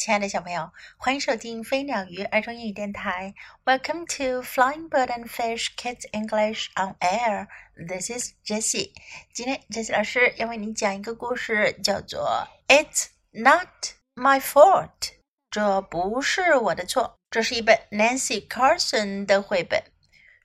亲爱的小朋友，欢迎收听飞鸟鱼儿童英语电台。Welcome to Flying Bird and Fish Kids English on Air. This is Jessie. 今天 Jessie 老师要为你讲一个故事，叫做《It's Not My Fault》。这不是我的错。这是一本 Nancy Carson 的绘本。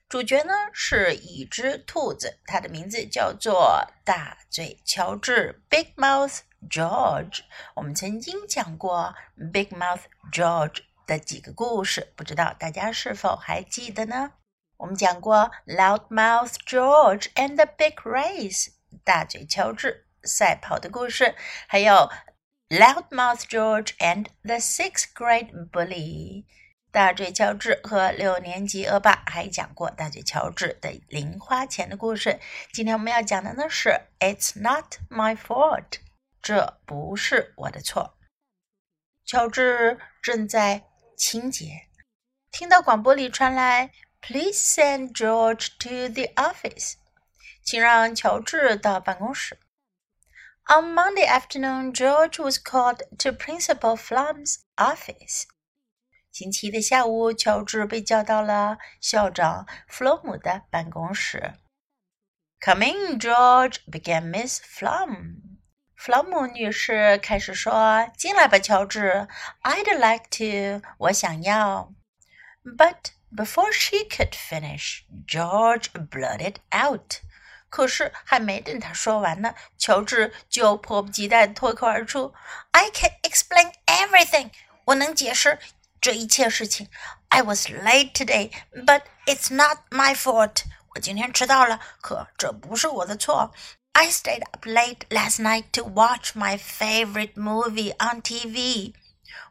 主角呢是一只兔子，它的名字叫做大嘴乔治 （Big Mouth）。George，我们曾经讲过 Big Mouth George 的几个故事，不知道大家是否还记得呢？我们讲过 Loud Mouth George and the Big Race，大嘴乔治赛跑的故事，还有 Loud Mouth George and the Sixth Grade Bully，大嘴乔治和六年级恶霸，还讲过大嘴乔治的零花钱的故事。今天我们要讲的呢是 It's Not My Fault。这不是我的错。乔治正在清洁，听到广播里传来 “Please send George to the office”，请让乔治到办公室。On Monday afternoon, George was called to Principal Flum's office. 星期一的下午，乔治被叫到了校长弗洛姆的办公室。“Come in, George,” began Miss Flum. 弗朗姆女士开始说：“进来吧，乔治。I'd like to，我想要。” But before she could finish, George blurted out. 可是还没等他说完呢，乔治就迫不及待脱口而出：“I can explain everything. 我能解释 这一切事情。I was late today, but it's not my fault. 我今天迟到了，可这不是我的错。I stayed up late last night to watch my favorite movie on TV.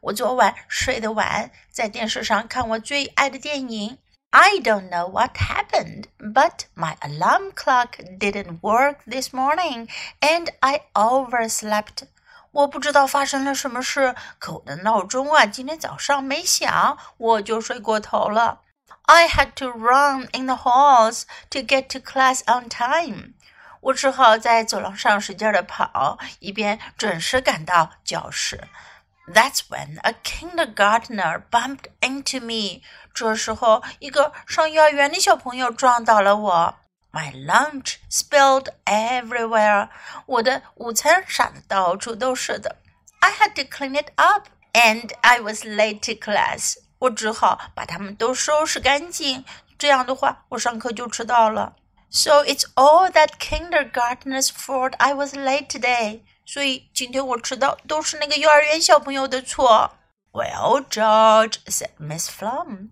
我昨晚睡得晚，在电视上看我最爱的电影。I don't know what happened, but my alarm clock didn't work this morning, and I overslept. 我不知道发生了什么事，可我的闹钟啊，今天早上没响，我就睡过头了。I had to run in the halls to get to class on time. 我只好在走廊上使劲的跑，以便准时赶到教室。That's when a kindergartner bumped into me。这时候，一个上幼儿园的小朋友撞到了我。My lunch spilled everywhere。我的午餐洒的到处都是的。I had to clean it up, and I was late to class。我只好把它们都收拾干净。这样的话，我上课就迟到了。So it's all that kindergartner's fault. I was late today. 所以今天我迟到都是那个幼儿园小朋友的错。Well, George said Miss Flum.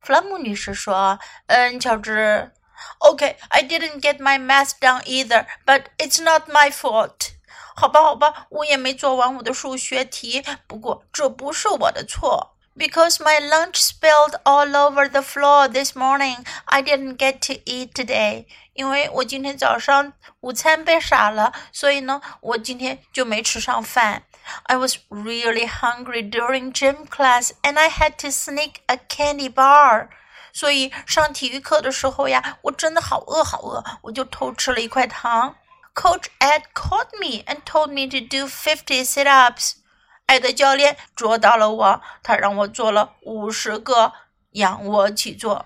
弗兰姆女士说：“嗯，乔治。 Okay, I didn't get my math done either, but it's not my fault. 好吧，好吧，我也没做完我的数学题，不过这不是我的错。” Because my lunch spilled all over the floor this morning, I didn't get to eat today. 因为我今天早上午餐被洒了，所以呢，我今天就没吃上饭。I was really hungry during gym class, and I had to sneak a candy bar. 所以上体育课的时候呀，我真的好饿好饿，我就偷吃了一块糖。Coach Ed caught me and told me to do fifty sit-ups. 艾德教练捉到了我，他让我做了五十个仰卧起坐。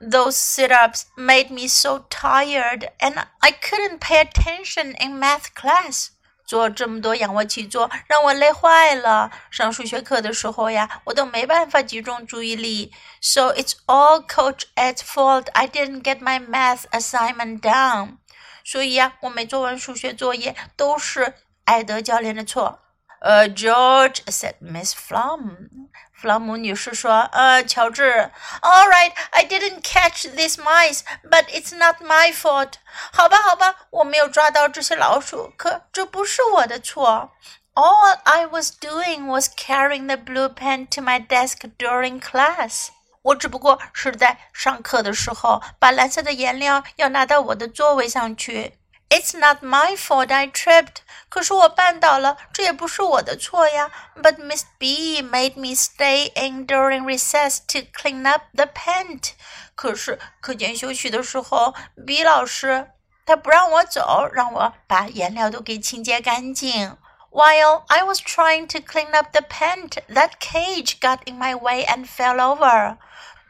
Those sit-ups made me so tired, and I couldn't pay attention in math class. 做这么多仰卧起坐让我累坏了。上数学课的时候呀，我都没办法集中注意力。So it's all Coach Ed's fault. I didn't get my math assignment done. 所以呀，我没做完数学作业，都是艾德教练的错。呃，George said Miss Flum，弗朗姆女士说，呃，乔治，All right, I didn't catch these mice, but it's not my fault。好吧，好吧，我没有抓到这些老鼠，可这不是我的错。All I was doing was carrying the blue pen to my desk during class。我只不过是在上课的时候把蓝色的颜料要拿到我的座位上去。 It's not my fault I tripped. 可是我绊倒了，这也不是我的错呀。But Miss B made me stay in during recess to clean up the paint. 可是课间休息的时候，B 老师他不让我走，让我把颜料都给清洁干净。 While I was trying to clean up the paint, that cage got in my way and fell over.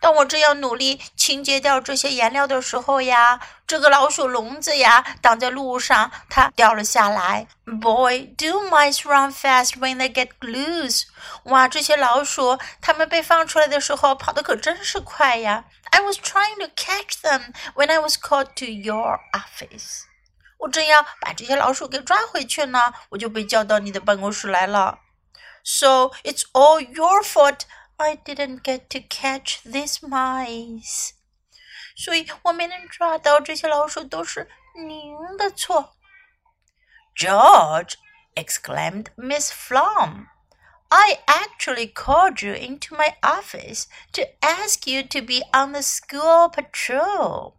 当我正要努力清洁掉这些颜料的时候呀，这个老鼠笼子呀挡在路上，它掉了下来。Boy, do mice run fast when they get loose？哇，这些老鼠它们被放出来的时候跑得可真是快呀！I was trying to catch them when I was called to your office。我正要把这些老鼠给抓回去呢，我就被叫到你的办公室来了。So it's all your fault. I didn't get to catch these mice，所以我没能抓到这些老鼠，都是您的错。George exclaimed Miss Flom. I actually called you into my office to ask you to be on the school patrol.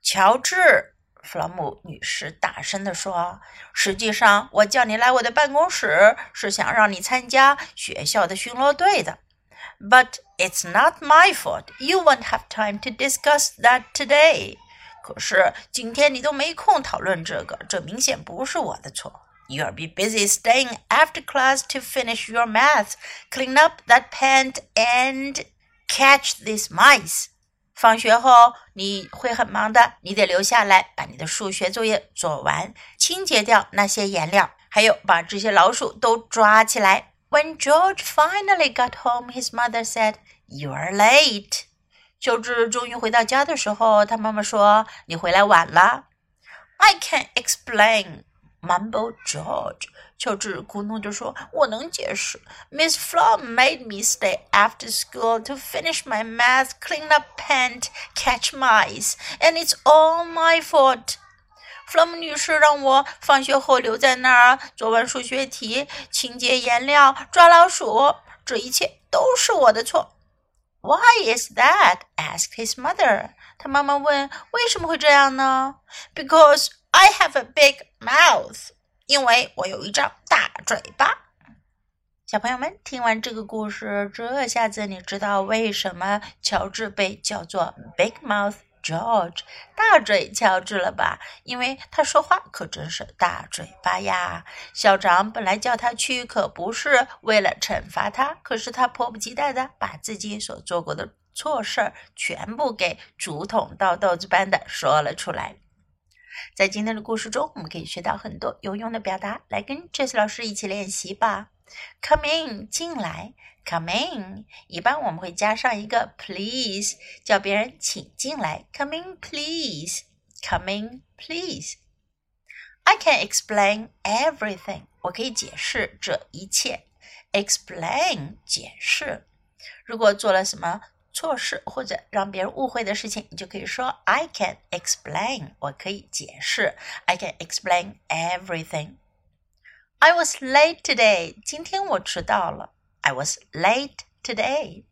乔治，弗朗姆女士大声地说：“实际上，我叫你来我的办公室，是想让你参加学校的巡逻队的。” But it's not my fault. You won't have time to discuss that today. 可是今天你都没空讨论这个，这明显不是我的错。You'll be busy staying after class to finish your math, clean up that paint, and catch these mice. 放学后你会很忙的，你得留下来把你的数学作业做完，清洁掉那些颜料，还有把这些老鼠都抓起来。 when George finally got home, his mother said, "You're late." 乔治终于回到家的时候，他妈妈说：“你回来晚了。” I can't explain, mumbled George. 乔治咕哝着说：“我能解释。Miss Flom made me stay after school to finish my math, clean up paint, catch mice, and it's all my fault. 弗洛姆女士让我放学后留在那儿做完数学题、清洁颜料、抓老鼠，这一切都是我的错。Why is that? asked his mother. 他妈妈问：“为什么会这样呢？”Because I have a big mouth. 因为我有一张大嘴巴。小朋友们，听完这个故事，这下子你知道为什么乔治被叫做 Big Mouth George，大嘴乔治了吧？因为他说话可真是大嘴巴呀。校长本来叫他去，可不是为了惩罚他，可是他迫不及待的把自己所做过的错事儿全部给竹筒倒豆子般的说了出来。在今天的故事中，我们可以学到很多有用的表达，来跟 Jess 老师一起练习吧。Come in，进来。Come in，一般我们会加上一个 please，叫别人请进来。Come in, please. Come in, please. I can explain everything. 我可以解释这一切。Explain，解释。如果做了什么错事或者让别人误会的事情，你就可以说 I can explain。我可以解释。I can explain everything. I was late today. 今天我迟到了。 I was late today.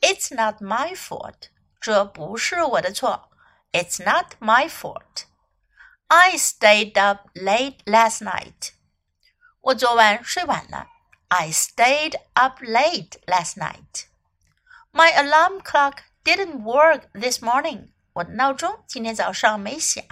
It's not my fault. 这不是我的错。It's not my fault. I stayed up late last night. 我昨晚睡晚了。I stayed up late last night. My alarm clock didn't work this morning. 我的闹钟今天早上没响。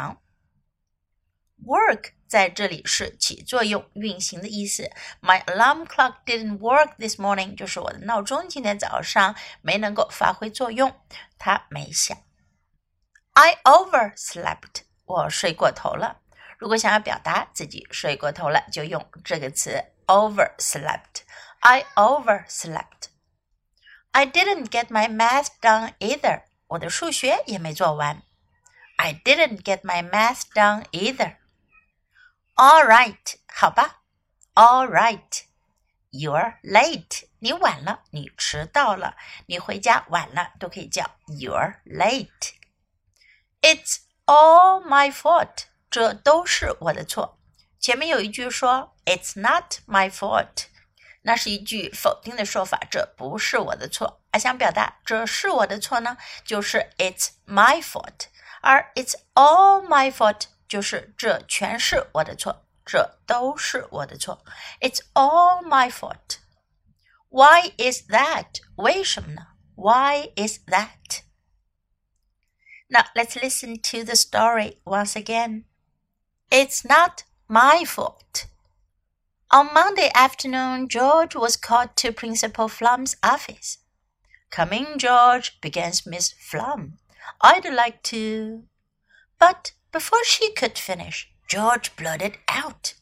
Work 在这里是起作用、运行的意思。My alarm clock didn't work this morning，就是我的闹钟今天早上没能够发挥作用，它没响。I overslept，我睡过头了。如果想要表达自己睡过头了，就用这个词 overslept。I overslept。I didn't get my math done either，我的数学也没做完。I didn't get my math done either。all right，好吧。All right，you're late，你晚了，你迟到了，你回家晚了，都可以叫 you're late。It's all my fault，这都是我的错。前面有一句说 It's not my fault，那是一句否定的说法，这不是我的错。而想表达这是我的错呢，就是 It's my fault，而 It's all my fault。 就是这全是我的错，这都是我的错。It's all my fault. Why is that? 为什么呢？Why is that? Now let's listen to the story once again. It's not my fault. On Monday afternoon, George was called to Principal Flum's office. Come in, George, began Miss Flum. I'd like to. But before she could finish, George blurted out.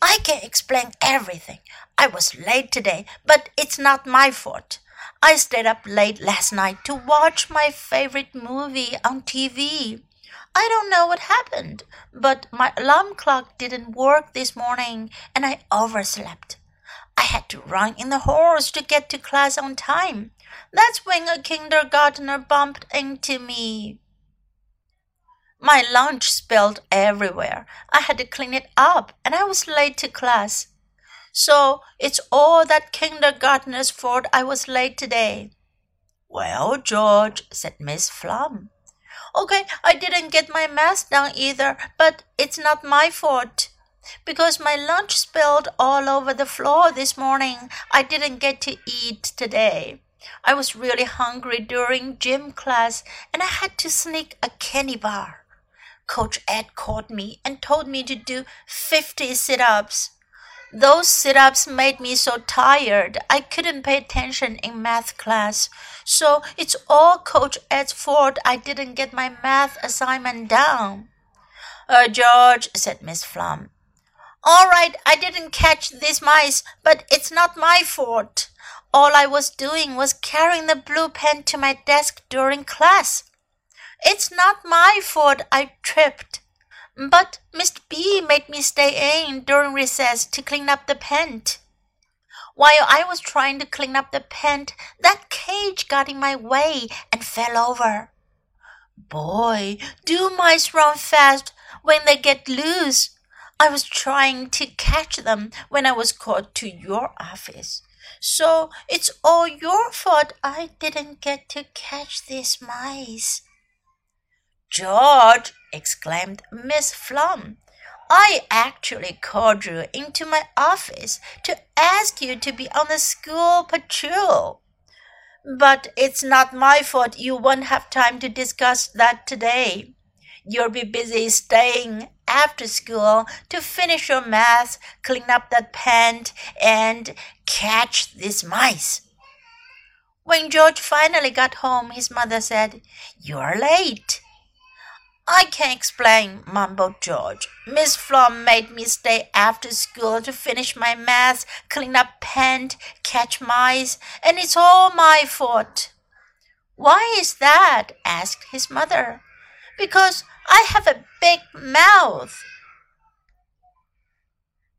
I can explain everything. I was late today, but it's not my fault. I stayed up late last night to watch my favorite movie on TV. I don't know what happened, but my alarm clock didn't work this morning and I overslept. I had to run in the halls to get to class on time. That's when a kindergartner bumped into me. My lunch spilled everywhere. I had to clean it up and I was late to class. So it's all that kindergartner's fault I was late today. Well, George, said Miss Flum. Okay, I didn't get my math done either, but it's not my fault. Because my lunch spilled all over the floor this morning, I didn't get to eat today. I was really hungry during gym class and I had to sneak a candy bar. Coach Ed called me and told me to do 50 sit ups. Those sit ups made me so tired I couldn't pay attention in math class. So it's all Coach Ed's fault I didn't get my math assignment down. Uh, George, said Miss Flum. All right, I didn't catch these mice, but it's not my fault. All I was doing was carrying the blue pen to my desk during class. It's not my fault I tripped. But Mr. B made me stay in during recess to clean up the pent. While I was trying to clean up the pent, that cage got in my way and fell over. Boy, do mice run fast when they get loose. I was trying to catch them when I was called to your office. So it's all your fault I didn't get to catch these mice. George, exclaimed Miss Flum, I actually called you into my office to ask you to be on the school patrol. But it's not my fault you won't have time to discuss that today. You'll be busy staying after school to finish your math, clean up that pant, and catch these mice. When George finally got home, his mother said, You're late. I can't explain, mumbled George. Miss Flum made me stay after school to finish my math, clean up pant, catch mice, and it's all my fault. Why is that? asked his mother. Because I have a big mouth.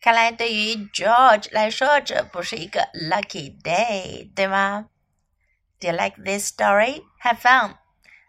看来对于 George 来说，这不是一个 lucky day，对吗？Do you like this story? Have fun.